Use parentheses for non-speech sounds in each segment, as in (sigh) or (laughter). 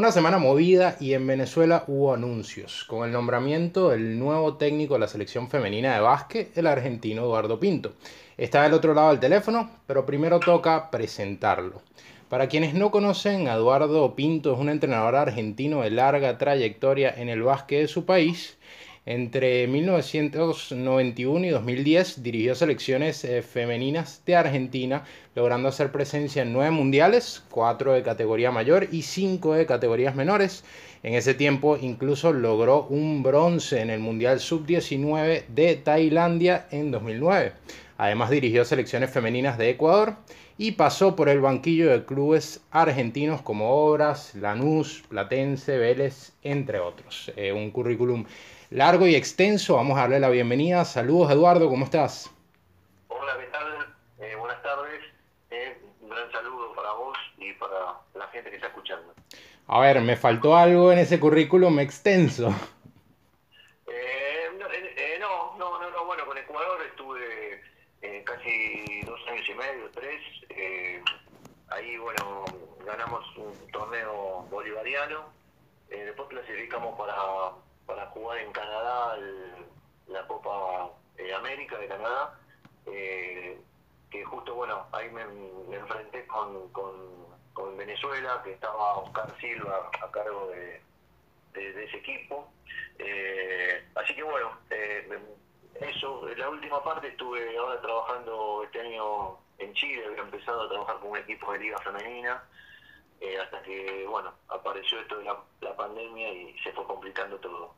Una semana movida y en Venezuela hubo anuncios, con el nombramiento del nuevo técnico de la selección femenina de básquet, el argentino Eduardo Pinto. Está del otro lado del teléfono, pero primero toca presentarlo. Para quienes no conocen, Eduardo Pinto es un entrenador argentino de larga trayectoria en el básquet de su país entre 1991 y 2010 dirigió selecciones eh, femeninas de Argentina, logrando hacer presencia en nueve mundiales, cuatro de categoría mayor y cinco de categorías menores. En ese tiempo incluso logró un bronce en el Mundial Sub-19 de Tailandia en 2009. Además dirigió selecciones femeninas de Ecuador y pasó por el banquillo de clubes argentinos como Obras, Lanús, Platense, Vélez, entre otros. Eh, un currículum largo y extenso. Vamos a darle la bienvenida. Saludos Eduardo, ¿cómo estás? Hola, ¿qué tal? Eh, buenas tardes. Eh, un gran saludo para vos y para la gente que está escuchando. A ver, me faltó algo en ese currículum extenso. Eh, no, no, no, no, bueno, con Ecuador estuve casi dos años y medio, tres. ahí, bueno, ganamos un torneo bolivariano. después clasificamos para para jugar en Canadá la Copa eh, América de Canadá, eh, que justo, bueno, ahí me, enfrenté con, con, Venezuela, que estaba Oscar Silva a cargo de, de, ese equipo. Eh, así que bueno, eso, en la última parte estuve ahora trabajando este año en Chile, había empezado a trabajar con un equipo de liga femenina. Hasta que, bueno, apareció esto de la, pandemia y se fue complicando todo.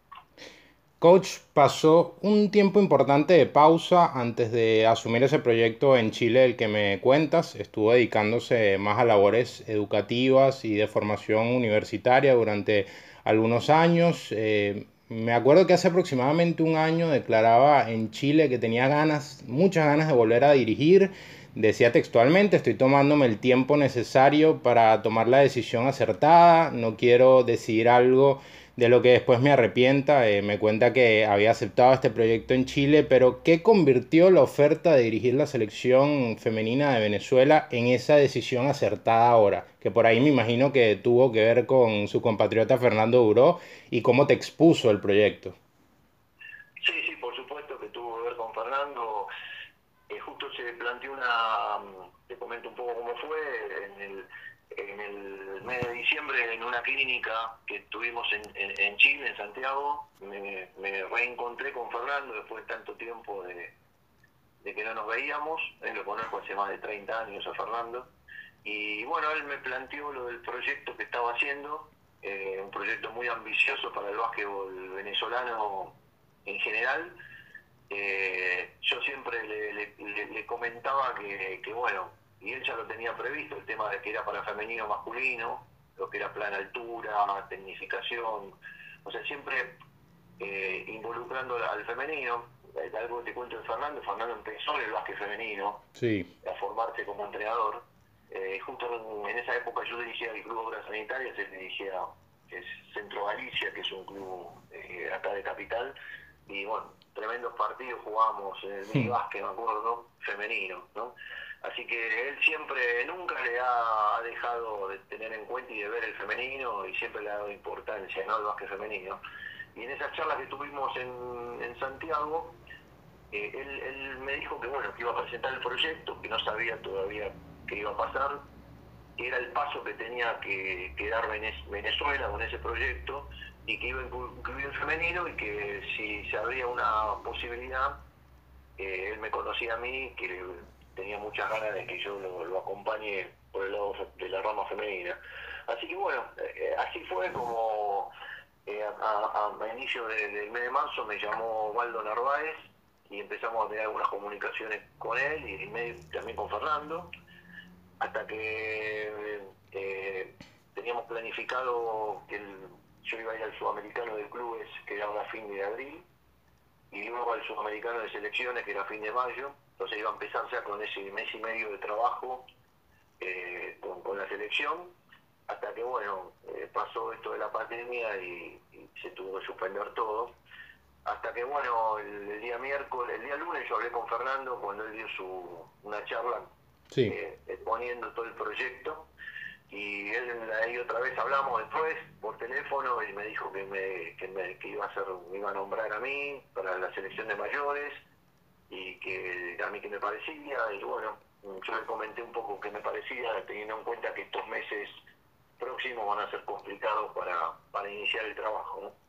Coach pasó un tiempo importante de pausa antes de asumir ese proyecto en Chile del que me cuentas. Estuvo dedicándose más a labores educativas y de formación universitaria durante algunos años. Eh, me acuerdo que hace aproximadamente un año declaraba en Chile que tenía ganas, muchas ganas de volver a dirigir. Decía textualmente, estoy tomándome el tiempo necesario para tomar la decisión acertada, no quiero decidir algo de lo que después me arrepienta. Eh, me cuenta que había aceptado este proyecto en Chile, pero ¿qué convirtió la oferta de dirigir la selección femenina de Venezuela en esa decisión acertada ahora? Que por ahí me imagino que tuvo que ver con su compatriota Fernando Duró y cómo te expuso el proyecto. Sí, sí, por supuesto que tuvo que ver con Fernando. Eh, planteó una, te comento un poco cómo fue, en el mes de diciembre en una clínica que tuvimos en, Chile, en Santiago, me, reencontré con Fernando después de tanto tiempo de, que no nos veíamos, él lo conozco hace más de 30 años a Fernando, y bueno, él me planteó lo del proyecto que estaba haciendo, eh, un proyecto muy ambicioso para el básquetbol venezolano en general. Eh, yo siempre le, comentaba que, que bueno, y él ya lo tenía previsto, el tema de que era para femenino masculino, lo que era plan altura, tecnificación, o sea, siempre eh, involucrando al femenino. Algo que te cuento de Fernando, Fernando empezó en el básquet femenino a formarse como entrenador. Eh, justo en, esa época yo dirigía el Club Obras Sanitarias, él dirigía es Centro Galicia, que es un club eh, acá de Capital, y bueno, tremendos partidos jugábamos en el sí. básquet, me acuerdo, femenino, ¿no? Así que él siempre, nunca le ha dejado de tener en cuenta y de ver el femenino y siempre le ha dado importancia, ¿no? Al básquet femenino. Y en esas charlas que tuvimos en, en Santiago, eh, él, me dijo que bueno, que iba a presentar el proyecto, que no sabía todavía qué iba a pasar, que era el paso que tenía que, dar Venezuela con ese proyecto y que iba a incluir el femenino y que si se abría una posibilidad, eh, él me conocía a mí, que tenía muchas ganas de que yo lo, acompañe por el lado de la rama femenina. Así que bueno, eh, así fue como eh, a, inicio del mes de marzo me llamó Waldo Narváez y empezamos a tener algunas comunicaciones con él y también con Fernando, hasta que eh, teníamos planificado que yo iba a ir al sudamericano de clubes, que era a fin de abril, y luego al sudamericano de selecciones, que era fin de mayo, entonces iba a empezar ya con ese mes y medio de trabajo eh, con, la selección, hasta que bueno, eh, pasó esto de la pandemia y, se tuvo que suspender todo. Hasta que bueno, el, día miércoles, el día lunes yo hablé con Fernando cuando él dio su una charla eh, exponiendo todo el proyecto y él ahí otra vez hablamos después por teléfono y me dijo que me, que, que iba a ser me iba a nombrar a mí para la selección de mayores y que a mí que me parecía y bueno yo le comenté un poco qué me parecía teniendo en cuenta que estos meses próximos van a ser complicados para, para iniciar el trabajo ¿no?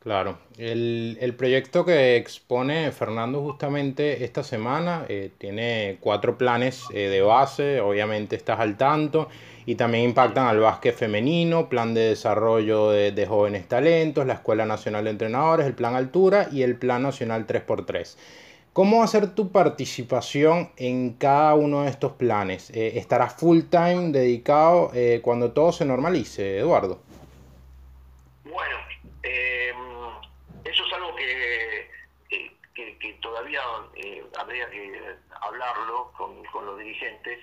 Claro, el, el, proyecto que expone Fernando justamente esta semana eh, tiene cuatro planes eh, de base, obviamente estás al tanto, y también impactan al básquet femenino, plan de desarrollo de, de, jóvenes talentos, la Escuela Nacional de Entrenadores, el plan Altura y el plan nacional 3x3. ¿Cómo va a ser tu participación en cada uno de estos planes? Eh, ¿Estarás full time dedicado cuando todo se normalice, Eduardo? Bueno, todavía eh, habría que hablarlo con, los dirigentes.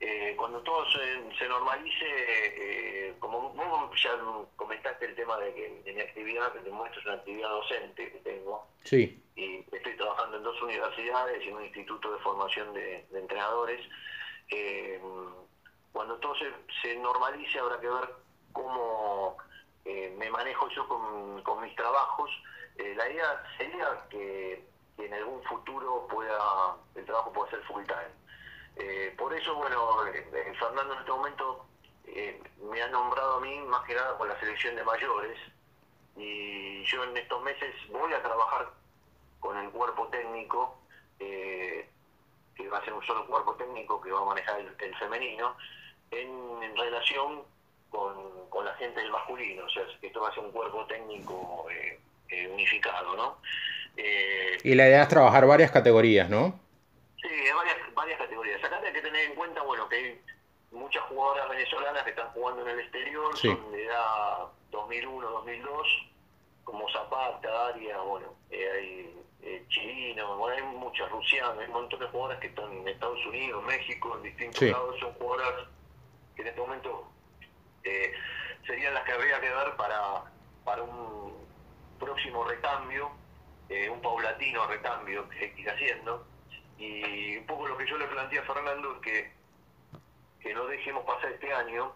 Eh, cuando todo se, normalice, eh, como vos ya comentaste el tema de que de mi actividad, que te muestro es una actividad docente que tengo, sí. y estoy trabajando en dos universidades y en un instituto de formación de, entrenadores. cuando todo se, se, normalice habrá que ver cómo me manejo yo con, con mis trabajos. la idea sería que que en algún futuro pueda el trabajo pueda ser full time. Eh, por eso, bueno, eh, Fernando en este momento eh, me ha nombrado a mí más que nada con la selección de mayores y yo en estos meses voy a trabajar con el cuerpo técnico, que va a ser un solo cuerpo técnico que va a manejar el, femenino, en, relación con, con, la gente del masculino, o sea, esto va a ser un cuerpo técnico unificado, ¿no? Eh, y la idea es trabajar varias categorías, ¿no? Sí, varias, varias categorías. Acá hay que tener en cuenta, bueno, que hay muchas jugadoras venezolanas que están jugando en el exterior, son de edad 2001, 2002, como Zapata, Aria, bueno, eh, hay eh, bueno, hay muchas rusianas, hay un montón de jugadoras que están en Estados Unidos, México, en distintos lados, son jugadoras que en este momento eh, serían las que habría que ver para, para un próximo recambio eh, un paulatino recambio que hay que ir haciendo. Y un poco lo que yo le planteé a Fernando es que, que no dejemos pasar este año,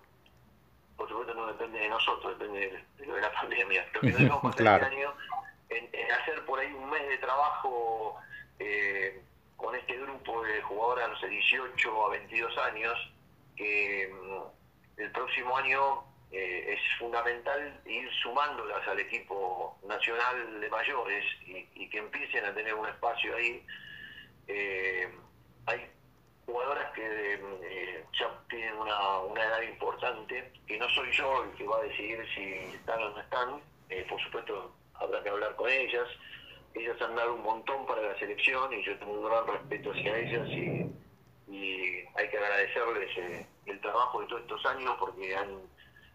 por supuesto no depende de nosotros, depende de, de la (laughs) pandemia, pero que no dejemos (laughs) pasar este año en, hacer por ahí un mes de trabajo eh, con este grupo de jugadoras, no sé, 18 a 22 años, que mm, el próximo año eh, es fundamental ir sumándolas al equipo nacional de mayores y, que empiecen a tener un espacio ahí. Eh, hay jugadoras que eh, ya tienen una, una, edad importante, que no soy yo el que va a decidir si están o no están, por supuesto habrá que hablar con ellas. Ellas han dado un montón para la selección y yo tengo un gran respeto hacia ellas y, y hay que agradecerles el trabajo de todos estos años porque han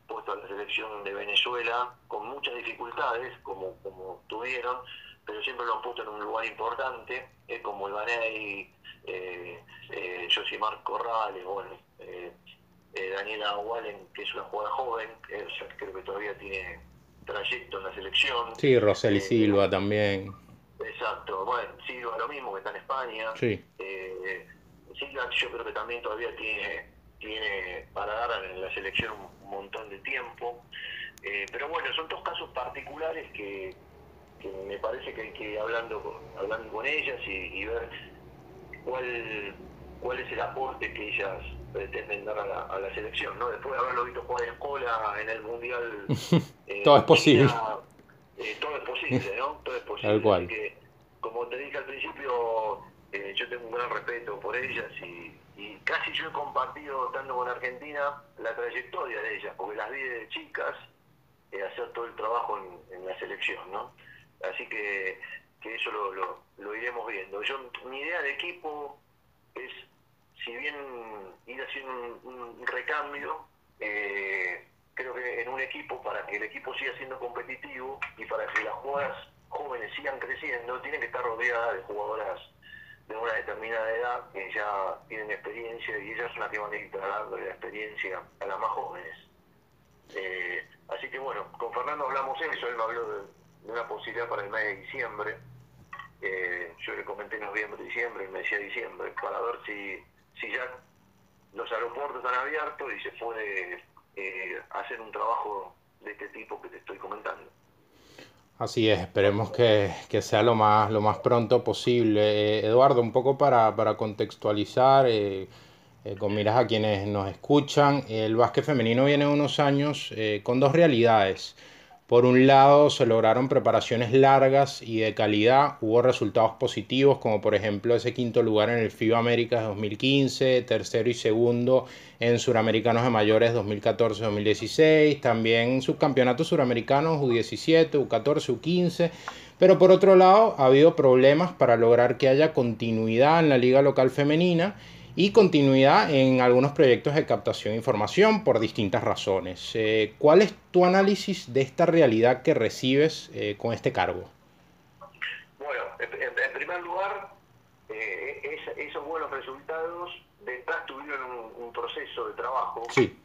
puesto a la selección de Venezuela con muchas dificultades, como, como tuvieron, pero siempre lo han puesto en un lugar importante, eh, como Ibanei, eh, eh, Josimar Corrales, bueno, eh, eh, Daniela Wallen, que es una jugadora joven, creo que todavía tiene trayecto en la selección. Sí, Roseli Silva también. Exacto, bueno, Silva lo mismo, que está en España. Sí. Silva yo creo que también todavía tiene tiene para dar en la selección un montón de tiempo. Eh, pero bueno, son dos casos particulares que, me parece que hay que ir hablando, hablando con ellas y, ver cuál, cuál es el aporte que ellas pretenden dar a la, selección. ¿no? Después de haberlo visto jugar en escuela en el Mundial... (laughs) Eh, todo es posible. Eh, todo es posible, ¿no? Todo es posible. Tal cual. como te dije al principio, yo tengo un gran respeto por ellas y y casi yo he compartido, estando con Argentina, la trayectoria de ellas, porque las vi de chicas eh, hacer todo el trabajo en, la selección, ¿no? Así que, eso lo, lo, iremos viendo. Yo Mi idea de equipo es, si bien ir haciendo un, recambio, eh, creo que en un equipo, para que el equipo siga siendo competitivo y para que las jugadoras jóvenes sigan creciendo, tienen que estar rodeadas de jugadoras de una determinada edad que ya tienen experiencia y ellas son las que van a ir trasladando la experiencia a las más jóvenes. Eh, así que bueno, con Fernando hablamos eso, él me habló de, una posibilidad para el mes de diciembre. Eh, yo le comenté noviembre, diciembre, y me decía diciembre, para ver si, si ya los aeropuertos han abierto y se puede eh, hacer un trabajo de este tipo que te estoy comentando. Así es, esperemos que, que sea lo más, lo más pronto posible. Eh, Eduardo, un poco para, para contextualizar, eh, eh, con miras a quienes nos escuchan, el básquet femenino viene unos años con dos realidades. Por un lado, se lograron preparaciones largas y de calidad, hubo resultados positivos, como por ejemplo ese quinto lugar en el FIBA América 2015, tercero y segundo en Suramericanos de Mayores 2014-2016, también subcampeonatos suramericanos U17, U14, U15. Pero por otro lado, ha habido problemas para lograr que haya continuidad en la liga local femenina y continuidad en algunos proyectos de captación de información por distintas razones. Eh, ¿Cuál es tu análisis de esta realidad que recibes eh, con este cargo? Bueno, en, primer lugar, eh, esos buenos resultados detrás tuvieron un, proceso de trabajo. Sí.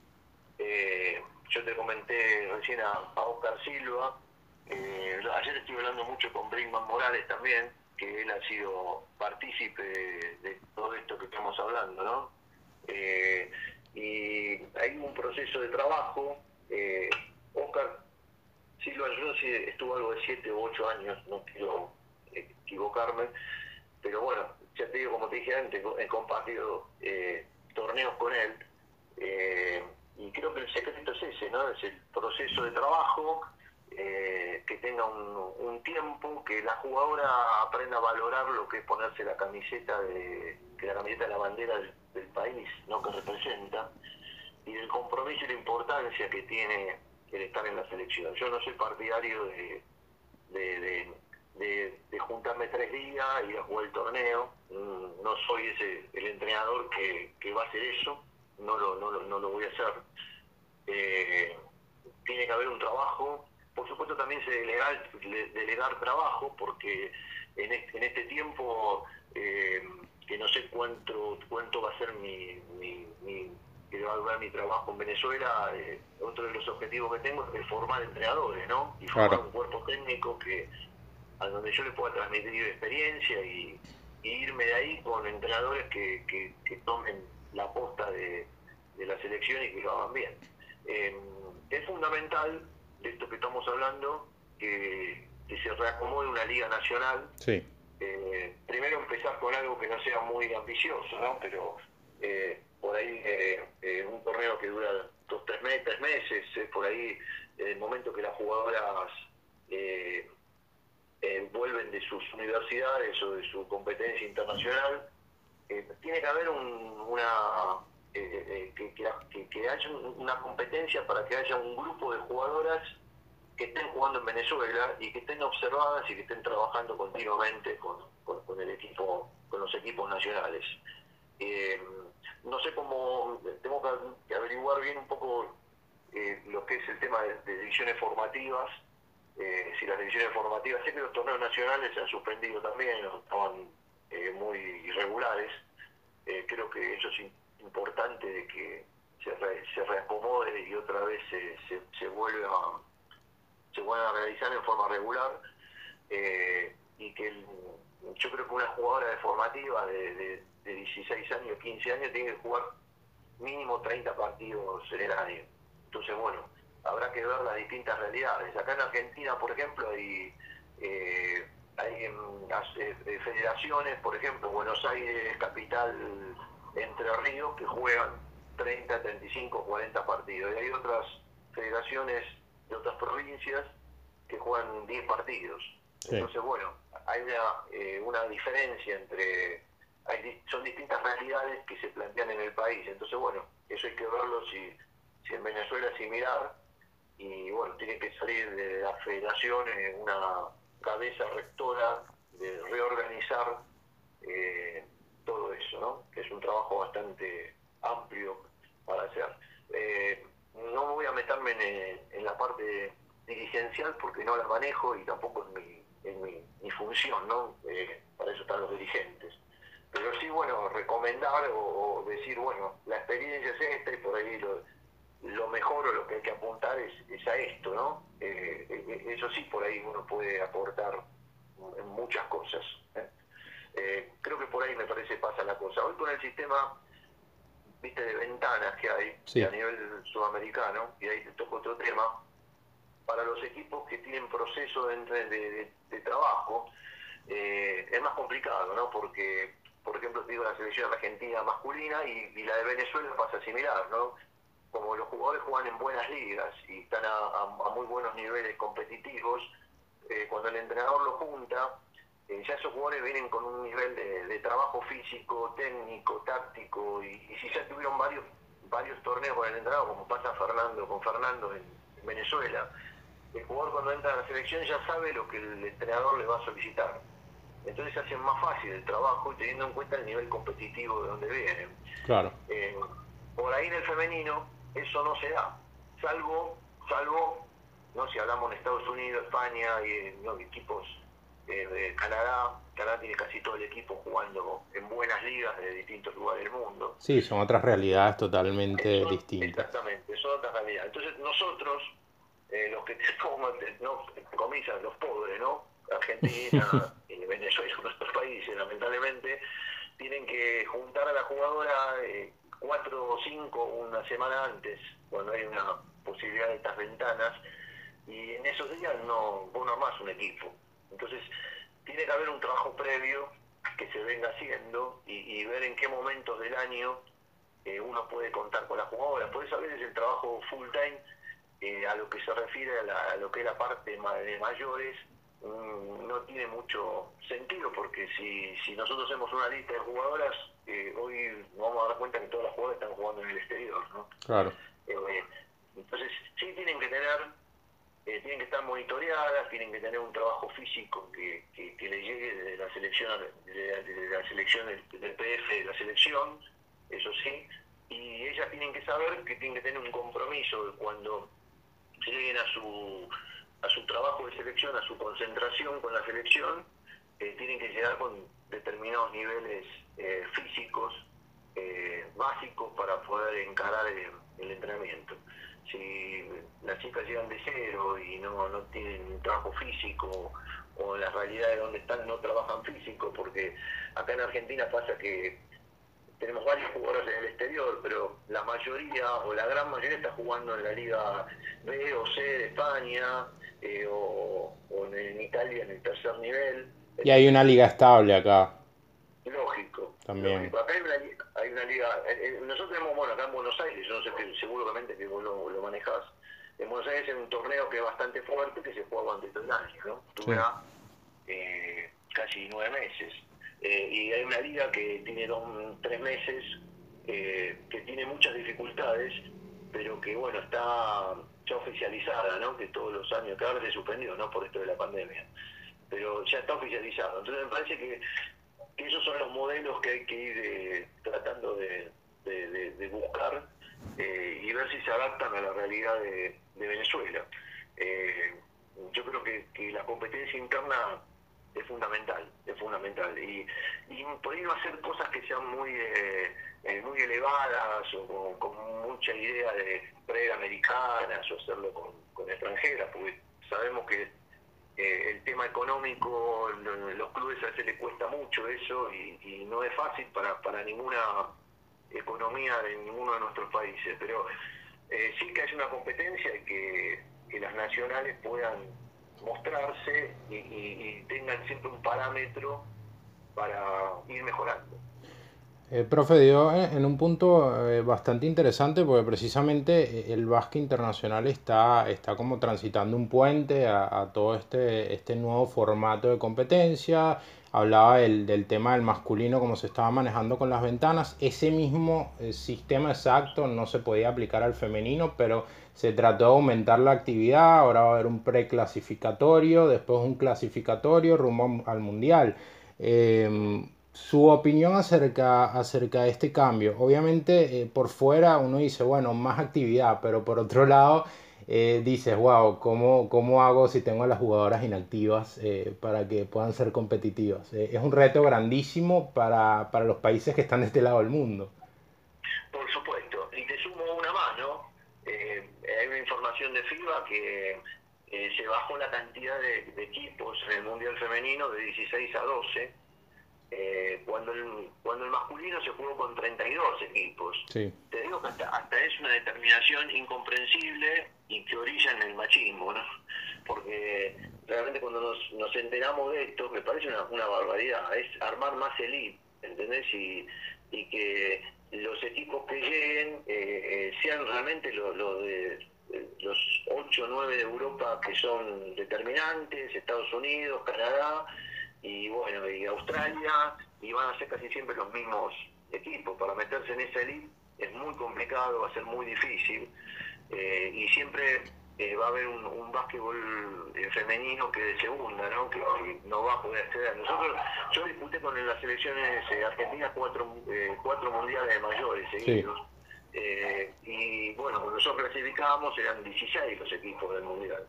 yo te comenté recién a, a Oscar Silva, ayer estuve hablando mucho con Brinkman Morales también, que él ha sido partícipe de, todo esto que estamos hablando, ¿no? Eh, y hay un proceso de trabajo. Eh, Oscar Silva Rossi estuvo algo de 7 u 8 años, no quiero equivocarme, pero bueno, ya te digo, como te dije antes, he compartido eh, torneos con él. Eh, y creo que el secreto es ese, ¿no? Es el proceso de trabajo, eh, que tenga un, tiempo, que la jugadora aprenda a valorar lo que es ponerse la camiseta de, que la camiseta de la bandera del, país, ¿no? que representa, y del compromiso y la importancia que tiene el estar en la selección. Yo no soy partidario de, juntarme tres días, ir a jugar el torneo, mm, no soy ese el entrenador que, va a hacer eso, no lo, voy a hacer. Eh, tiene que haber un trabajo supuesto también se delegar, delegar trabajo, porque en este, en este tiempo, eh, que no sé cuánto cuánto va a ser mi, mi, que va a durar mi trabajo en Venezuela, eh, otro de los objetivos que tengo es formar entrenadores, ¿no? Y formar un cuerpo técnico que a donde yo le pueda transmitir experiencia y, irme de ahí con entrenadores que, que, tomen la posta de, la selección y que lo hagan bien. Eh, es fundamental de esto que estamos hablando, que, se reacomode una liga nacional. Sí. Eh, primero empezar con algo que no sea muy ambicioso, ¿no? Pero eh, por ahí eh, un torneo que dura dos, tres, meses, tres meses, por ahí en el momento que las jugadoras vuelven de sus universidades o de su competencia internacional, tiene que haber una eh, que, que, haya una competencia para que haya un grupo de jugadoras que estén jugando en Venezuela y que estén observadas y que estén trabajando continuamente con, con, el equipo, con los equipos nacionales. Eh, no sé cómo, tengo que averiguar bien un poco eh, lo que es el tema de, divisiones formativas, eh, si las divisiones formativas, sé que los torneos nacionales se han suspendido también, estaban muy irregulares, creo que sí importante de que se, se reacomode y otra vez se, se, se vuelva se vuelva a realizar en forma regular eh, y que yo creo que una jugadora de formativa de, de, de, 16 años, 15 años tiene que jugar mínimo 30 partidos en el año. Entonces, bueno, habrá que ver las distintas realidades. Acá en Argentina, por ejemplo, hay, eh, hay eh, federaciones, por ejemplo, Buenos Aires, capital entre Ríos que juegan 30, 35, 40 partidos. Y hay otras federaciones de otras provincias que juegan 10 partidos. Entonces, bueno, hay una, eh, una diferencia entre... Hay, son distintas realidades que se plantean en el país. Entonces, bueno, eso hay que verlo si, si en Venezuela es similar. Y bueno, tiene que salir de la federación una cabeza rectora de reorganizar eh, todo eso, ¿no? Que es un trabajo bastante amplio para hacer. Eh, no voy a meterme en, la parte dirigencial porque no la manejo y tampoco es mi, en mi, función, ¿no? Eh, para eso están los dirigentes. Pero sí, bueno, recomendar o, decir, bueno, la experiencia es esta y por ahí lo, mejor o lo que hay que apuntar es, es a esto, ¿no? Eh, eso sí, por ahí uno puede aportar muchas cosas. Eh, creo que por ahí me parece pasa la cosa. Hoy con el sistema viste, de ventanas que hay a nivel sudamericano, y ahí te toco otro tema, para los equipos que tienen proceso de, de, trabajo, eh, es más complicado, ¿no? Porque, por ejemplo, te digo la selección argentina masculina y, la de Venezuela pasa similar, ¿no? Como los jugadores juegan en buenas ligas y están a, muy buenos niveles competitivos, eh, cuando el entrenador lo junta, eh, ya esos jugadores vienen con un nivel de, trabajo físico, técnico, táctico, y, si ya tuvieron varios varios torneos con el entrenador, como pasa Fernando con Fernando en, Venezuela, el jugador cuando entra a la selección ya sabe lo que el entrenador le va a solicitar. Entonces se hace más fácil el trabajo y teniendo en cuenta el nivel competitivo de donde vienen. Claro. Eh, por ahí en el femenino eso no se da, salvo, salvo, no si hablamos en Estados Unidos, España y no, equipos Canadá. Canadá tiene casi todo el equipo jugando en buenas ligas de distintos lugares del mundo. Sí, son otras realidades totalmente distintas. Exactamente, son otras realidades. Entonces nosotros, eh, los que (laughs) como, no, comienzan los pobres, ¿no? Argentina (laughs) y Venezuela, (laughs) nuestros países, lamentablemente, tienen que juntar a la jugadora eh, cuatro o cinco una semana antes, cuando hay una posibilidad de estas ventanas, y en esos días no, vos no armás un equipo entonces, tiene que haber un trabajo previo que se venga haciendo y, ver en qué momentos del año eh, uno puede contar con la jugadora. Por eso a veces el trabajo full time, eh, a lo que se refiere a, lo que es la parte de mayores, mm, no tiene mucho sentido, porque si, si nosotros hacemos una lista de jugadoras, eh, hoy vamos a dar cuenta que todas las jugadoras están jugando en el exterior, ¿no? Claro. entonces, sí tienen que tener eh, tienen que estar monitoreadas, tienen que tener un trabajo físico que, que, le llegue desde la selección, desde la, selección del, PF de la selección, eso sí, y ellas tienen que saber que tienen que tener un compromiso cuando lleguen a su a su trabajo de selección, a su concentración con la selección, eh, tienen que llegar con determinados niveles eh, físicos básicos para poder encarar el entrenamiento si las chicas llegan de cero y no, no tienen trabajo físico o en la realidad de donde están no trabajan físico, porque acá en Argentina pasa que tenemos varios jugadores en el exterior, pero la mayoría o la gran mayoría está jugando en la Liga B o C de España eh, o, en, Italia en el tercer nivel. Y hay una liga estable acá. También. Acá hay una, hay una liga. Eh, eh, nosotros tenemos, bueno, acá en Buenos Aires, yo no sé que seguramente que vos lo, lo manejás. En Buenos Aires es un torneo que es bastante fuerte que se juega durante todo el año, ¿no? Dura eh, casi nueve meses. y hay una liga que tiene dos, tres meses, que tiene muchas dificultades, pero que, bueno, está ya oficializada, ¿no? Que todos los años, que ahora se suspendió, ¿no? Por esto de la pandemia. Pero ya está oficializado. Entonces me parece que esos son los modelos que hay que ir eh, tratando de, buscar eh, y ver si se adaptan a la realidad de, Venezuela. Eh, yo creo que, la competencia interna es fundamental, es fundamental. Y, y por ahí no hacer cosas que sean muy muy elevadas o con, mucha idea de pre-americanas o hacerlo con, con extranjeras, porque sabemos que eh, el tema económico, los clubes a veces les cuesta mucho eso y, no es fácil para, para ninguna economía de ninguno de nuestros países, pero eh, sí que hay una competencia y que, las nacionales puedan mostrarse y tengan siempre un parámetro para ir mejorando. Eh, profe, en un punto eh, bastante interesante porque precisamente eh, el básquet internacional está, está como transitando un puente a, todo este, este nuevo formato de competencia. Hablaba del, del, tema del masculino, como se estaba manejando con las ventanas. Ese mismo sistema exacto no se podía aplicar al femenino, pero se trató de aumentar la actividad. Ahora va a haber un preclasificatorio, después un clasificatorio rumbo al mundial su opinión acerca, acerca de este cambio. Obviamente eh, por fuera uno dice, bueno, más actividad, pero por otro (laughs) lado eh, dices, wow, ¿cómo, ¿cómo hago si tengo a las jugadoras inactivas eh, para que puedan ser competitivas? es un reto grandísimo para, para, los países que están de este lado del mundo. Por supuesto, y te sumo una más, ¿no? hay una información de FIBA que se bajó la cantidad de, de equipos en el Mundial Femenino de 16 a 12 eh, cuando, el, cuando el masculino se jugó con 32 equipos. Te digo que hasta, es una determinación incomprensible y que orilla en el machismo, ¿no? Porque realmente cuando nos, nos enteramos de esto, me parece una, una barbaridad, es armar más elite, ¿entendés? Y, y que los equipos que lleguen eh, eh, sean realmente los de los 8 o 9 de Europa que son determinantes, Estados Unidos, Canadá y bueno, y Australia, y van a ser casi siempre los mismos equipos. Para meterse en esa elite es muy complicado, va a ser muy difícil, eh, y siempre eh, va a haber un, un básquetbol eh, femenino que de segunda, ¿no? Que, no va a poder acceder. Nosotros, yo disputé con las selecciones argentinas cuatro, cuatro mundiales de mayores seguidos. y bueno, cuando nosotros clasificábamos eran 16 los equipos del mundial.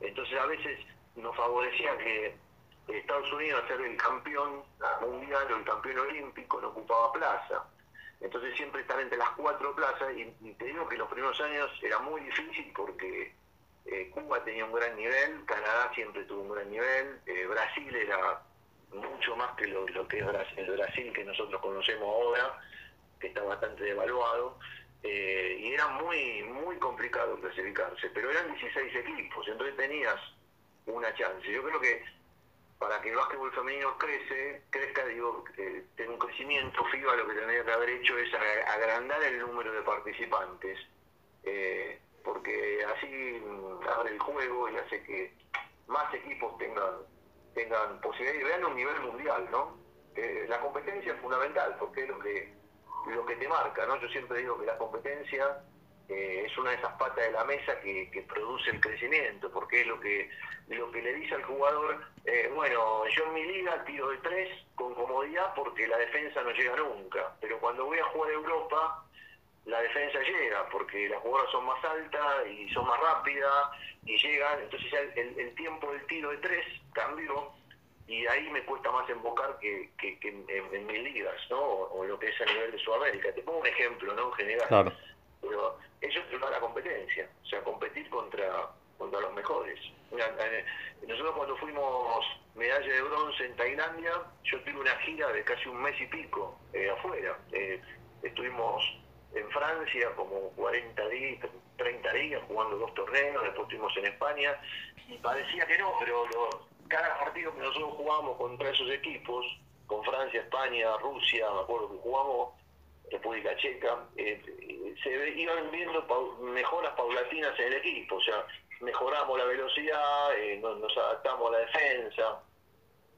Entonces a veces nos favorecía que Estados Unidos, ser el campeón mundial o el campeón olímpico, no ocupaba plaza. Entonces siempre estar entre las cuatro plazas, y, te digo que los primeros años era muy difícil porque eh, Cuba tenía un gran nivel, Canadá siempre tuvo un gran nivel, eh, Brasil era mucho más que lo, que es el Brasil que nosotros conocemos ahora, que está bastante devaluado, eh, y era muy, muy complicado clasificarse, pero eran 16 equipos, entonces tenías una chance. Yo creo que para que el básquetbol femenino crece, crezca, digo, eh, tenga un crecimiento, FIBA lo que tendría que haber hecho es agrandar el número de participantes, eh, porque así abre el juego y hace que más equipos tengan tengan posibilidad y vean un nivel mundial, ¿no? Eh, la competencia es fundamental porque es lo que lo que te marca, ¿no? Yo siempre digo que la competencia eh, es una de esas patas de la mesa que, produce el crecimiento, porque es lo que, lo que le dice al jugador, eh, bueno, yo en mi liga tiro de tres con comodidad porque la defensa no llega nunca, pero cuando voy a jugar a Europa, la defensa llega, porque las jugadoras son más altas y son más rápidas y llegan, entonces ya el, tiempo del tiro de tres cambió y ahí me cuesta más invocar que, que, en, mis ligas, ¿no? O, lo que es a nivel de Sudamérica. Te pongo un ejemplo, ¿no? En general. Claro pero eso es la competencia, o sea, competir contra, contra los mejores. Eh, nosotros cuando fuimos medalla de bronce en Tailandia, yo tuve una gira de casi un mes y pico eh, afuera. Eh, estuvimos en Francia como 40 días, 30 días jugando dos torneos, después estuvimos en España y parecía que no, pero cada partido que nosotros jugamos contra esos equipos, con Francia, España, Rusia, me acuerdo que jugamos, República Checa, eh, se iban viendo mejoras paulatinas en el equipo, o sea, mejoramos la velocidad, eh, nos, adaptamos a la defensa,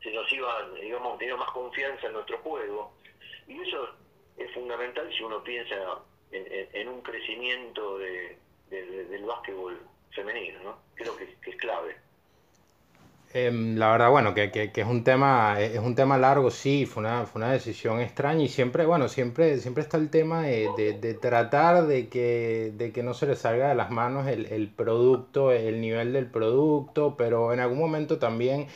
se nos iban, digamos, teníamos más confianza en nuestro juego. Y eso es fundamental si uno piensa en, un crecimiento de, del básquetbol femenino, ¿no? Creo que es clave. Em, la verdad, bueno, que, que, es un tema, es un tema largo, sí, fue una, fue una decisión extraña y siempre, bueno, siempre, siempre está el tema de, de, tratar de que, de que no se le salga de las manos el, el, producto, el nivel del producto, pero en algún momento también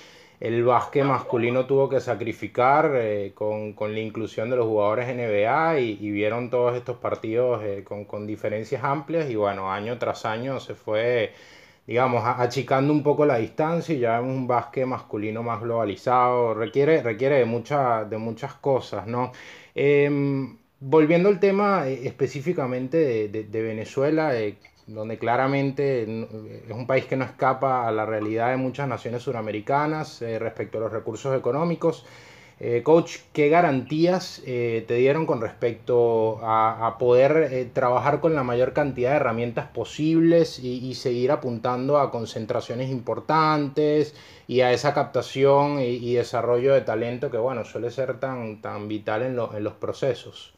el básquet masculino tuvo que sacrificar eh, con, con, la inclusión de los jugadores NBA y, y vieron todos estos partidos eh, con, con diferencias amplias y bueno, año tras año se fue digamos, achicando un poco la distancia y ya vemos un básquet masculino más globalizado, requiere, requiere de, mucha, de muchas cosas, ¿no? Em, volviendo al tema eh, específicamente de, de, Venezuela, eh, donde claramente es un país que no escapa a la realidad de muchas naciones suramericanas eh, respecto a los recursos económicos, eh, coach, ¿qué garantías eh, te dieron con respecto a, poder eh, trabajar con la mayor cantidad de herramientas posibles y, seguir apuntando a concentraciones importantes y a esa captación y, desarrollo de talento que, bueno, suele ser tan, tan vital en, los procesos?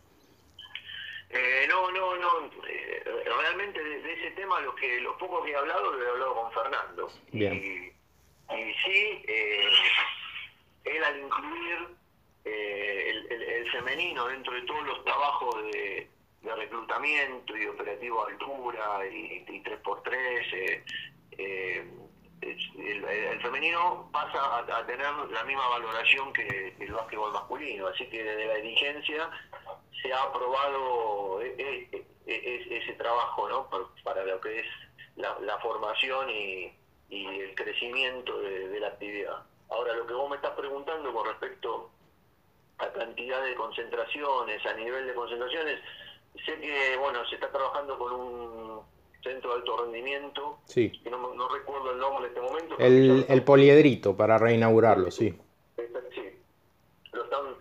no, no, no. realmente de, ese tema, lo, que, lo poco que he hablado, lo he hablado con Fernando. Bien. Y, y sí él al incluir eh, el, femenino dentro de todos los trabajos de, reclutamiento y operativo altura y, 3x3, eh, eh, el, femenino pasa a, tener la misma valoración que el básquetbol masculino, así que desde la dirigencia se ha aprobado ese trabajo ¿no? para, lo que es la, formación y, el crecimiento de la actividad. Ahora, lo que vos me estás preguntando con respecto a cantidad de concentraciones, a nivel de concentraciones. Sé que, bueno, se está trabajando con un centro de alto rendimiento, sí. que no, no recuerdo el nombre en este momento. El, el poliedrito, para reinaugurarlo, sí. Sí. Lo están,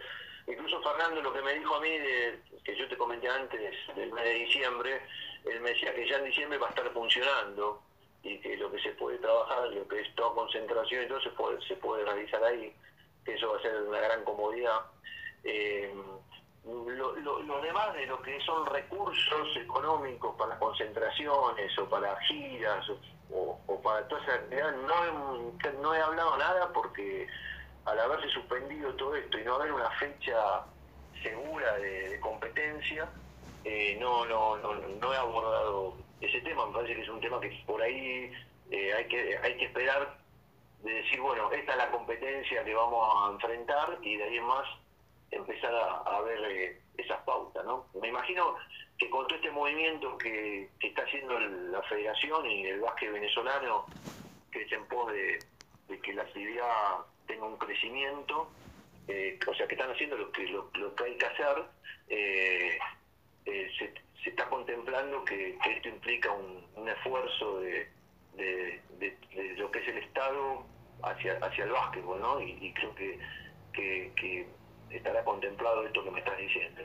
incluso Fernando, lo que me dijo a mí, de, que yo te comenté antes, del mes de diciembre, él me decía que ya en diciembre va a estar funcionando y que lo que se puede trabajar, lo que es toda concentración se puede, se puede realizar ahí, eso va a ser una gran comodidad. Eh, lo, lo, demás de lo que son recursos económicos para las concentraciones o para giras o, para toda esa actividad, no, no he hablado nada porque al haberse suspendido todo esto y no haber una fecha segura de, competencia, eh, no, no, no, no he abordado ese tema, me parece que es un tema que por ahí eh, hay, que, hay que esperar de decir, bueno, esta es la competencia que vamos a enfrentar y de ahí en más empezar a, ver eh, esas pautas, ¿no? Me imagino que con todo este movimiento que, está haciendo la federación y el básquet venezolano, que es en pos de, que la actividad tenga un crecimiento, eh, o sea, que están haciendo lo que, lo, que hay que hacer, eh, se, se, está contemplando que, esto implica un, esfuerzo de, lo que es el Estado hacia, hacia el básquetbol, ¿no? Y, creo que, que estará contemplado esto que me estás diciendo.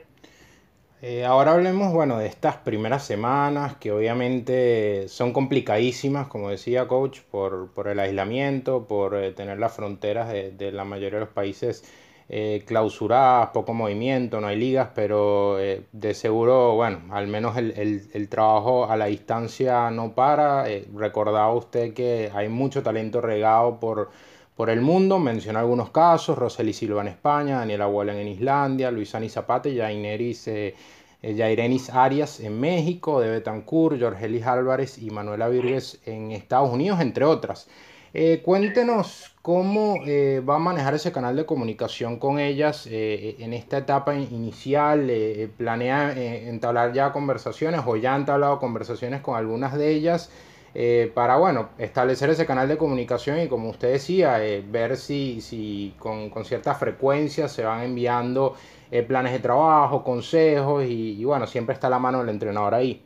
Eh, ahora hablemos, bueno, de estas primeras semanas que obviamente son complicadísimas, como decía coach, por, por el aislamiento, por eh, tener las fronteras de, la mayoría de los países eh, clausuradas, poco movimiento, no hay ligas, pero de seguro, bueno, al menos el, el, el, trabajo a la distancia no para. recordaba usted que hay mucho talento regado por por el mundo. Menciona algunos casos, Roseli Silva en España, Daniela Wallen en Islandia, Luisani Zapata y Jaineris, eh, eh Arias en México, de Betancourt, Jorgelis Álvarez y Manuela Virgues en Estados Unidos, entre otras. Eh, cuéntenos cómo eh, va a manejar ese canal de comunicación con ellas en esta etapa inicial. ¿Planea entablar ya conversaciones o ya han entablado conversaciones con algunas de ellas? Eh, para, bueno, establecer ese canal de comunicación y como usted decía, eh, ver si, si con, con, cierta frecuencia se van enviando eh, planes de trabajo, consejos y, bueno, siempre está la mano del entrenador ahí.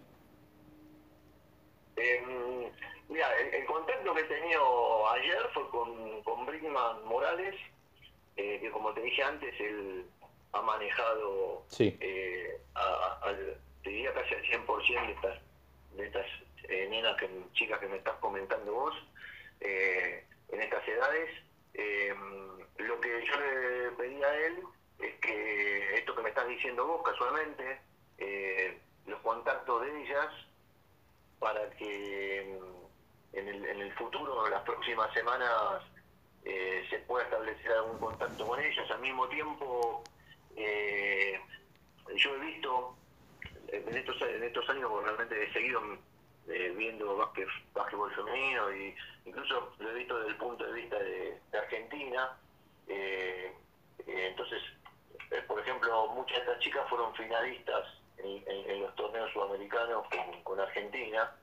Em, mira, el, contacto que he tenido ayer fue con, con Brickman Morales, que como te dije antes, él ha manejado, sí. al, te diría casi al 100% de estas, de estas eh, nenas, que, chicas que me estás comentando vos, eh, en estas edades. Eh, lo que yo le pedí a él es que esto que me estás diciendo vos casualmente, eh, los contactos de ellas, para que en el, en el futuro, en las próximas semanas, se pueda establecer algún contacto con ellas. Al mismo tiempo, yo he visto en estos, en estos años, realmente he seguido eh, viendo básquet, básquetbol femenino y incluso lo he visto desde el punto de vista de, Argentina. Eh, eh, entonces, por ejemplo, muchas de estas chicas fueron finalistas en, los torneos sudamericanos con, Argentina.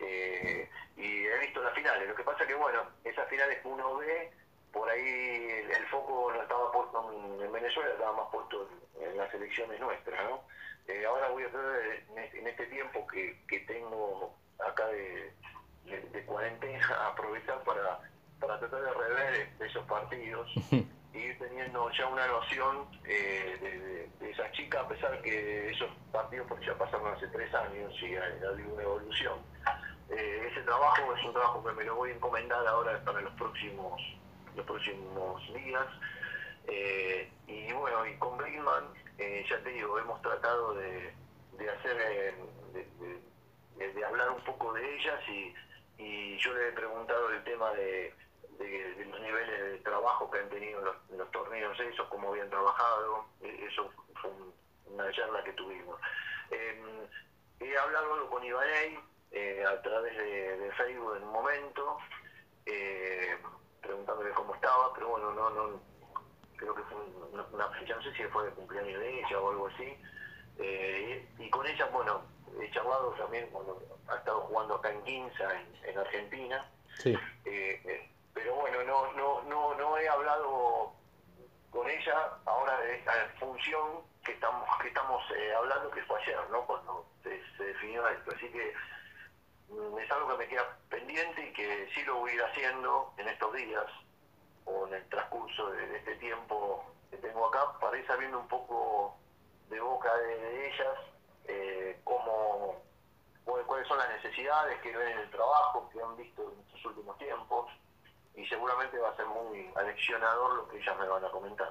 Y he visto las finales. Lo que pasa que, bueno, esas finales que uno ve, por ahí el, foco no estaba puesto en, Venezuela, estaba más puesto en, las elecciones nuestras, ¿no? Eh, ahora voy a hacer en este tiempo que, que tengo acá de, cuarentena, (laughs) aprovechar para, para tratar de rever esos partidos (laughs) y ir teniendo ya una noción eh, de, esas chicas, a pesar que esos partidos porque ya pasaron hace tres años y ha, habido una evolución. Eh, ese trabajo es un trabajo que me lo voy a encomendar ahora para los próximos los próximos días. y bueno, y con Brinkman eh, ya te digo, hemos tratado de, de hacer, eh, de, hablar un poco de ellas y yo le he preguntado el tema de, los niveles de trabajo que han tenido en los, torneos esos, cómo habían trabajado, e, eso fue una charla que tuvimos. Em, he hablado con Ibanei eh, a través de, Facebook en un momento, preguntándole cómo estaba, pero bueno, no, no creo que fue una, fecha, no sé si fue de cumpleaños de ella o algo así. Eh, y, con ella, bueno, he charlado también cuando ha estado jugando acá en Quinza, en, Argentina. Sí. Eh, eh, no, no, no, no he hablado con ella ahora de esta función que estamos, que estamos eh, hablando, que fue ayer, ¿no? Cuando se, definió esto. Así que mm, es algo que me queda pendiente y que sí lo voy a ir haciendo en estos días o en el transcurso de, este tiempo que tengo acá, para ir sabiendo un poco de boca de, de ellas, eh, cómo, cuáles son las necesidades que ven en el trabajo, que han visto en estos últimos tiempos y seguramente va a ser muy aleccionador lo que ellas me van a comentar.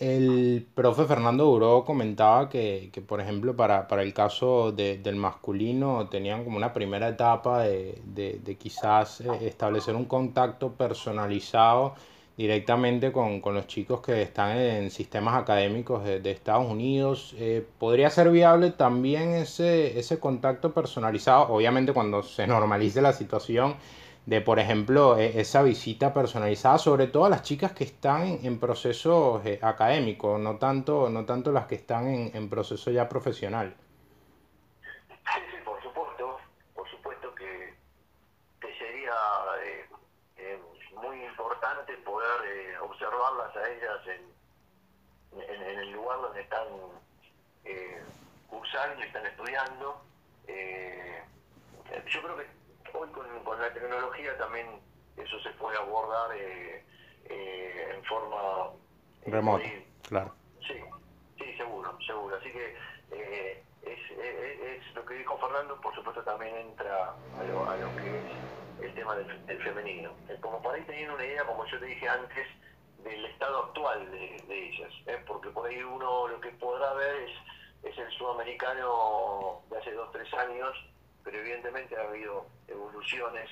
El profe Fernando Duró comentaba que, que por ejemplo, para, para el caso de, del masculino tenían como una primera etapa de, de, quizás eh, establecer un contacto personalizado directamente con, con, los chicos que están en sistemas académicos de, de Estados Unidos. Eh, ¿Podría ser viable también ese, ese contacto personalizado? Obviamente cuando se normalice la situación de, por ejemplo, e, esa visita personalizada, sobre todo a las chicas que están en, procesos eh, académicos, no tanto, no tanto las que están en, en proceso ya profesional. Sí, sí, por supuesto, por supuesto que, sería eh, eh, muy importante poder observarlas a ellas en, en, el lugar donde están cursando y están estudiando. yo creo que hoy con, con, la tecnología también eso se puede abordar eh, eh, en forma eh, remota, claro. Sí, sí, seguro, seguro. Así que eh, es, es, es, lo que dijo Fernando, por supuesto también entra a lo, a lo que es el tema del, del femenino. Como para ir teniendo una idea, como yo te dije antes, del estado actual de, de ellas, ¿eh? porque por ahí uno lo que podrá ver es, es el sudamericano de hace dos, tres años, pero evidentemente ha habido evoluciones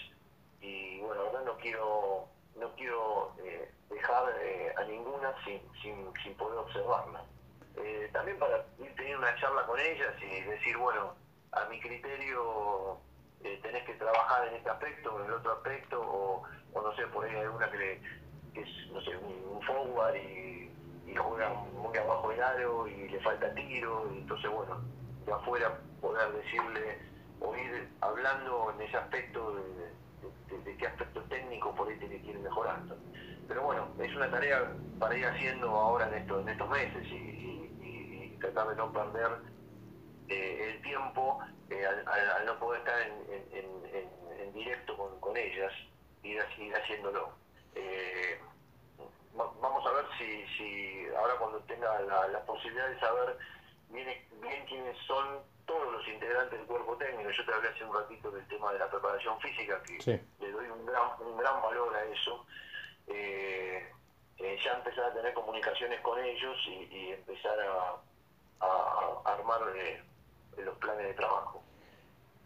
y bueno, verdad no quiero no quiero eh, dejar eh, a ninguna sin, sin, sin poder observarla. Eh, también para ir teniendo una charla con ellas y decir, bueno, a mi criterio eh, tenés que trabajar en este aspecto o en el otro aspecto, o, o no sé, por ahí hay alguna que, que es, no sé, un, un forward y, y, juega muy abajo del aro y le falta tiro, y entonces, bueno, de afuera poder decirle o ir hablando en ese aspecto de, qué aspecto técnico por ahí tiene que ir mejorando. Pero bueno, es una tarea para ir haciendo ahora en, esto, en estos meses y, tratar de no perder eh, el tiempo eh, al, no poder estar en, en directo con, con, ellas, ir, ir haciéndolo. Eh, vamos a ver si, si ahora cuando tenga la, la posibilidad de saber bien, bien quiénes son todos los integrantes del cuerpo técnico. Yo te hablé hace un ratito del tema de la preparación física, que sí. le doy un gran, un gran valor a eso. Eh, eh, ya empezar a tener comunicaciones con ellos y, y empezar a, a, a armar eh, los planes de trabajo.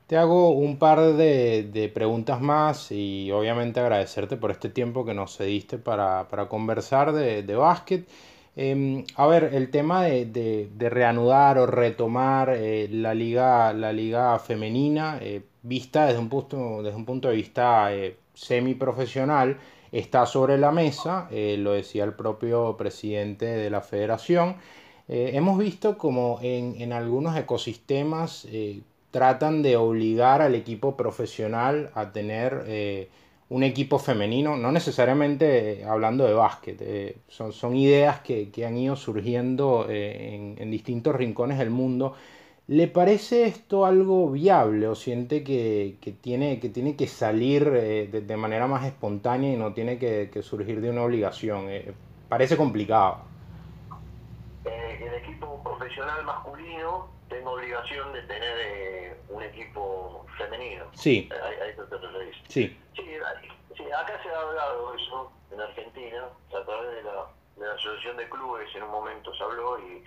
Te hago un par de, de, preguntas más y obviamente agradecerte por este tiempo que nos cediste para, para conversar de, de básquet. Eh, a ver, el tema de, de, reanudar o retomar eh, la, liga, la liga femenina, eh, vista desde un punto, desde un punto de vista eh, semiprofesional, está sobre la mesa, lo decía el propio presidente de la federación. Hemos visto como en, en algunos ecosistemas tratan de obligar al equipo profesional a tener un equipo femenino, no necesariamente hablando de básquet, eh, son, ideas que, han ido surgiendo eh, en, distintos rincones del mundo. ¿Le parece esto algo viable o siente que, tiene, que salir eh, de, manera más espontánea y no tiene que, que surgir de una obligación? Parece complicado. Eh, profesional masculino tengo obligación de tener un equipo femenino. Sí. A, a eso te referís. Sí. Sí, sí, acá se ha hablado eso en Argentina, a través de la, de la Asociación de Clubes en un momento se habló y,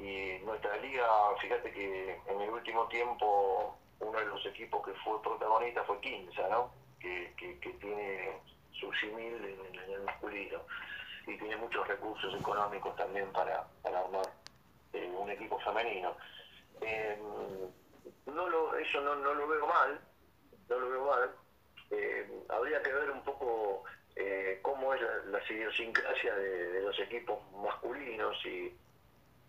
y nuestra liga, fíjate que en el último tiempo uno de los equipos que fue protagonista fue Quinza, ¿no? Que, que, que tiene su simil en, en, el masculino y tiene muchos recursos económicos también para, para armar eh, un equipo femenino. Eh, no lo, eso no, no lo veo mal, no lo veo mal, eh, habría que ver un poco eh, cómo es la, la idiosincrasia de, los equipos masculinos. Y,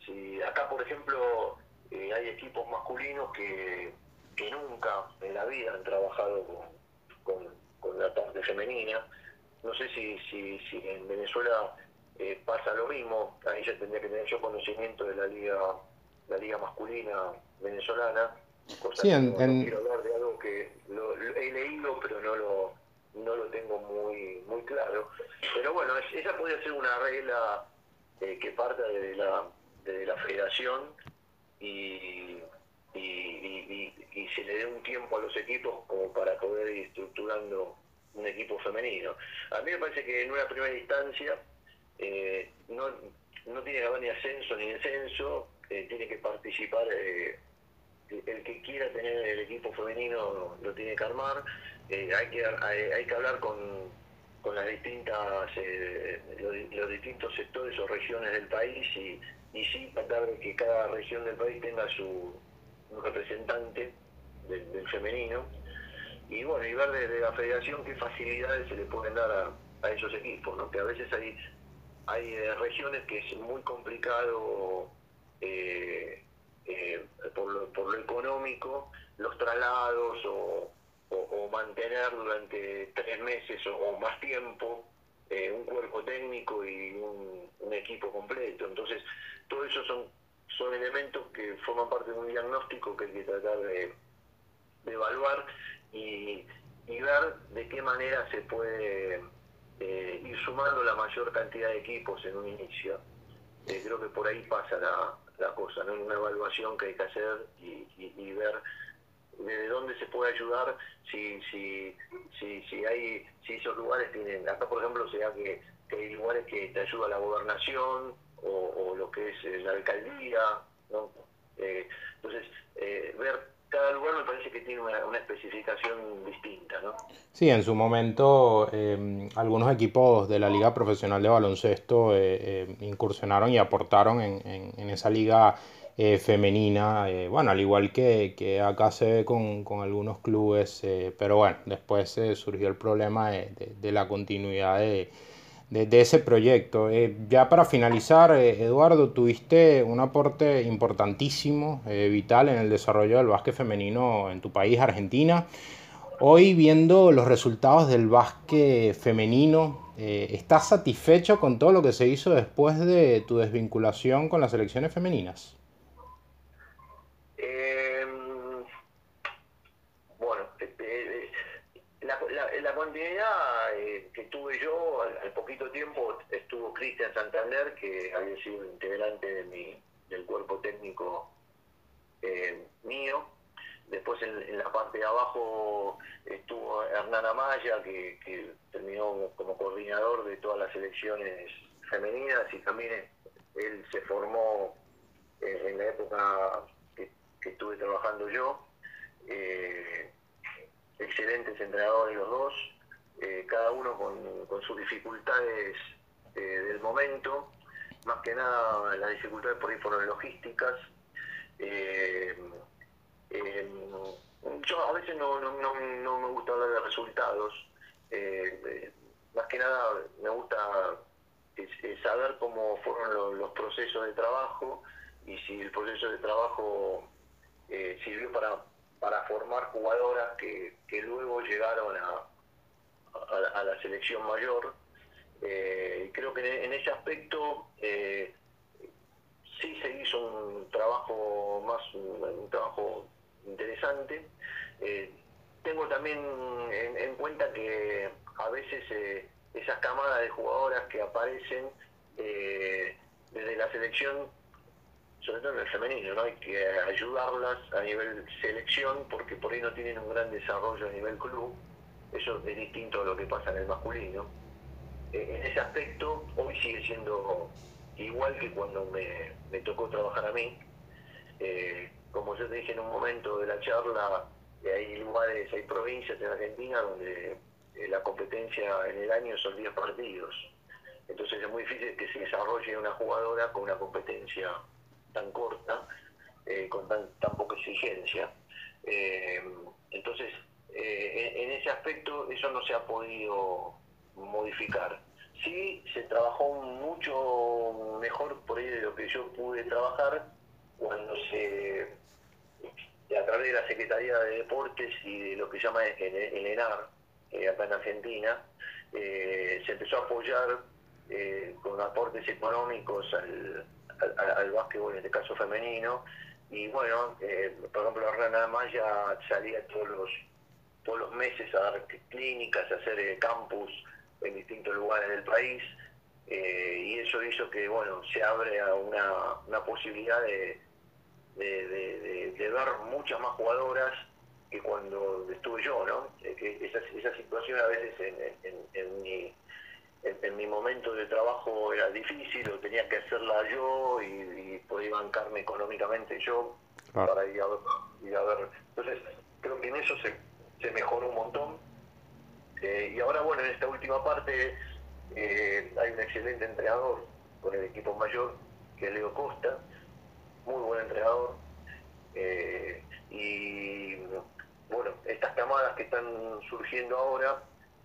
si acá, por ejemplo, eh, hay equipos masculinos que, que, nunca en la vida han trabajado con, con, con la parte femenina. No sé si, si, si en Venezuela eh, pasa lo mismo, ahí ya tendría que tener yo conocimiento de la liga la liga masculina venezolana. sí, en, no, quiero hablar de algo que lo, he leído, pero no lo, no lo tengo muy, muy claro. Pero bueno, esa podría ser una regla eh, que parta de la, de la federación y, y, y, se le dé un tiempo a los equipos como para poder ir estructurando un equipo femenino. A mí me parece que en una primera instancia eh, no, no tiene que haber ni ascenso ni descenso, eh, tiene que participar, eh, el que quiera tener el equipo femenino lo tiene que armar, hay, que, hay, que hablar con, con las distintas, los, distintos sectores o regiones del país y, sí tratar de que cada región del país tenga su representante del, femenino y bueno y ver desde la federación qué facilidades se le pueden dar a, a esos equipos ¿no? que a veces hay hay eh, regiones que es muy complicado eh, eh, por, lo, por, lo, económico los traslados o, mantener durante tres meses o, más tiempo un cuerpo técnico y un, equipo completo. Entonces, todo eso son, son elementos que forman parte de un diagnóstico que hay que tratar de, evaluar y ver de qué manera se puede eh, ir sumando la mayor cantidad de equipos en un inicio. Eh, creo que por ahí pasa la, la cosa, ¿no? una evaluación que hay que hacer y, ver de dónde se puede ayudar si si si si hay si esos lugares tienen acá por ejemplo sea que, que hay lugares que te ayuda la gobernación o, lo que es eh, la alcaldía ¿no? entonces ver cada lugar me parece que tiene una, especificación distinta, ¿no? Sí, en su momento em, algunos equipos de la Liga Profesional de Baloncesto eh, eh, incursionaron y aportaron en, en, esa liga eh, femenina, bueno, al igual que, que, acá se ve con, con algunos clubes, pero bueno, después surgió el problema de, de la continuidad de de, ese proyecto. Eh, ya para finalizar, eh, Eduardo, tuviste un aporte importantísimo, eh, vital en el desarrollo del básquet femenino en tu país, Argentina. Hoy viendo los resultados del básquet femenino, ¿estás satisfecho con todo lo que se hizo después de tu desvinculación con las selecciones femeninas? Eh, que tuve yo, al, poquito tiempo estuvo Cristian Santander, que había sido integrante de mi, del cuerpo técnico eh, mío. Después en, la parte de abajo estuvo Hernán Amaya, que, que terminó como coordinador de todas las elecciones femeninas y también él se formó eh, en la época que, estuve trabajando yo. Eh, excelentes entrenadores los dos, eh, cada uno con, sus dificultades eh, del momento, más que nada las dificultades por ahí fueron logísticas. Eh, yo a veces no, no, no, me gusta hablar de resultados, más que nada me gusta saber cómo fueron los procesos de trabajo y si el proceso de trabajo sirvió para para formar jugadoras que, que luego llegaron a, a, la selección mayor. Eh, creo que en, ese aspecto eh, sí se hizo un trabajo más, un, trabajo interesante. Eh, tengo también en, cuenta que a veces eh, esas camadas de jugadoras que aparecen desde la selección sobre todo en el femenino, ¿no? Hay que ayudarlas a nivel selección porque por ahí no tienen un gran desarrollo a nivel club. Eso es distinto a lo que pasa en el masculino. Eh, en ese aspecto, hoy sigue siendo igual que cuando me, tocó trabajar a mí. Eh, como yo te dije en un momento de la charla, hay lugares, hay provincias en Argentina donde eh, la competencia en el año son 10 partidos. Entonces es muy difícil que se desarrolle una jugadora con una competencia tan corta, eh, con tan, poca exigencia. Eh, entonces, eh, en, ese aspecto eso no se ha podido modificar. Sí, se trabajó mucho mejor por ahí de lo que yo pude trabajar cuando se, a través de la Secretaría de Deportes y de lo que se llama el, el ENAR, acá en Argentina, se empezó a apoyar con aportes económicos al, al, al básquetbol, en este caso femenino. Y bueno, eh, por ejemplo, Rana Maya salía todos los, todos los meses a dar clínicas, a hacer eh, campus en distintos lugares del país. Eh, y eso hizo que, bueno, se abre a una, una posibilidad de, de, de, ver muchas más jugadoras que cuando estuve yo, ¿no? que esa, esa situación a veces en, en mi en, mi momento de trabajo era difícil, o tenía que hacerla yo y, y podía bancarme económicamente yo para ir a, ver, Entonces, creo que en eso se, se mejoró un montón. Eh, y ahora, bueno, en esta última parte eh, hay un excelente entrenador con el equipo mayor, que es Leo Costa, muy buen entrenador. Eh, y bueno, estas camadas que están surgiendo ahora,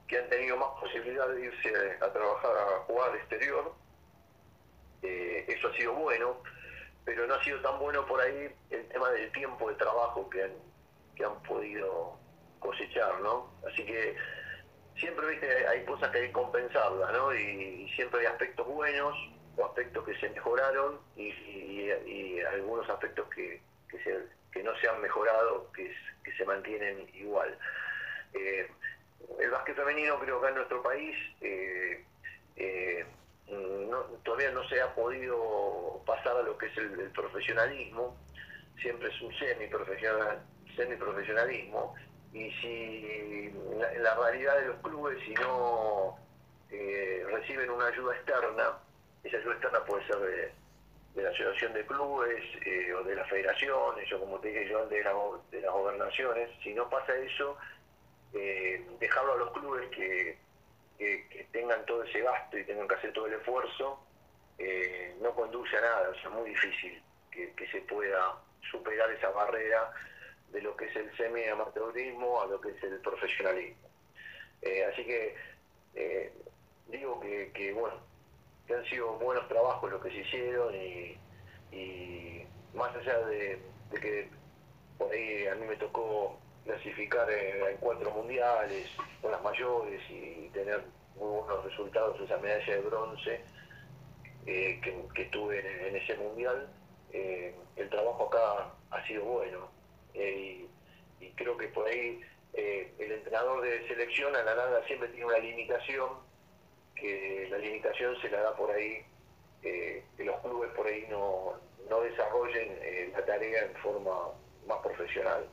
que han tenido más posibilidad de irse a trabajar, a jugar al exterior. Eso ha sido bueno, pero no ha sido tan bueno por ahí el tema del tiempo de trabajo que han, que han podido cosechar, ¿no? Así que siempre, viste, hay cosas que hay que compensarlas, ¿no? Y, siempre hay aspectos buenos o aspectos que se mejoraron y, algunos aspectos que, que, no se han mejorado, que, que se mantienen igual. Eh, el básquet femenino creo que en nuestro país eh, eh, todavía no se ha podido pasar a lo que es el, profesionalismo, siempre es un semi-profesional, semi-profesionalismo, y si en la, realidad de los clubes, si no eh, reciben una ayuda externa, esa ayuda externa puede ser de, la Asociación de Clubes o de las federaciones, o como te dije yo, de, de las gobernaciones, si no pasa eso, eh, dejarlo a los clubes que, tengan todo ese gasto y tengan que hacer todo el esfuerzo, eh, no conduce a nada, o sea, muy difícil que, se pueda superar esa barrera de lo que es el semi-amateurismo a lo que es el profesionalismo. Eh, así que digo que, bueno, que han sido buenos trabajos los que se hicieron y, más allá de que por ahí a mí me tocó clasificar en, cuatro mundiales con las mayores y tener muy buenos resultados, esa medalla de bronce eh, que, tuve en, ese mundial, eh, el trabajo acá ha sido bueno eh, y, creo que por ahí el entrenador de selección a la nada siempre tiene una limitación, que la limitación se la da por ahí, que los clubes por ahí no, no desarrollen la tarea en forma más profesional.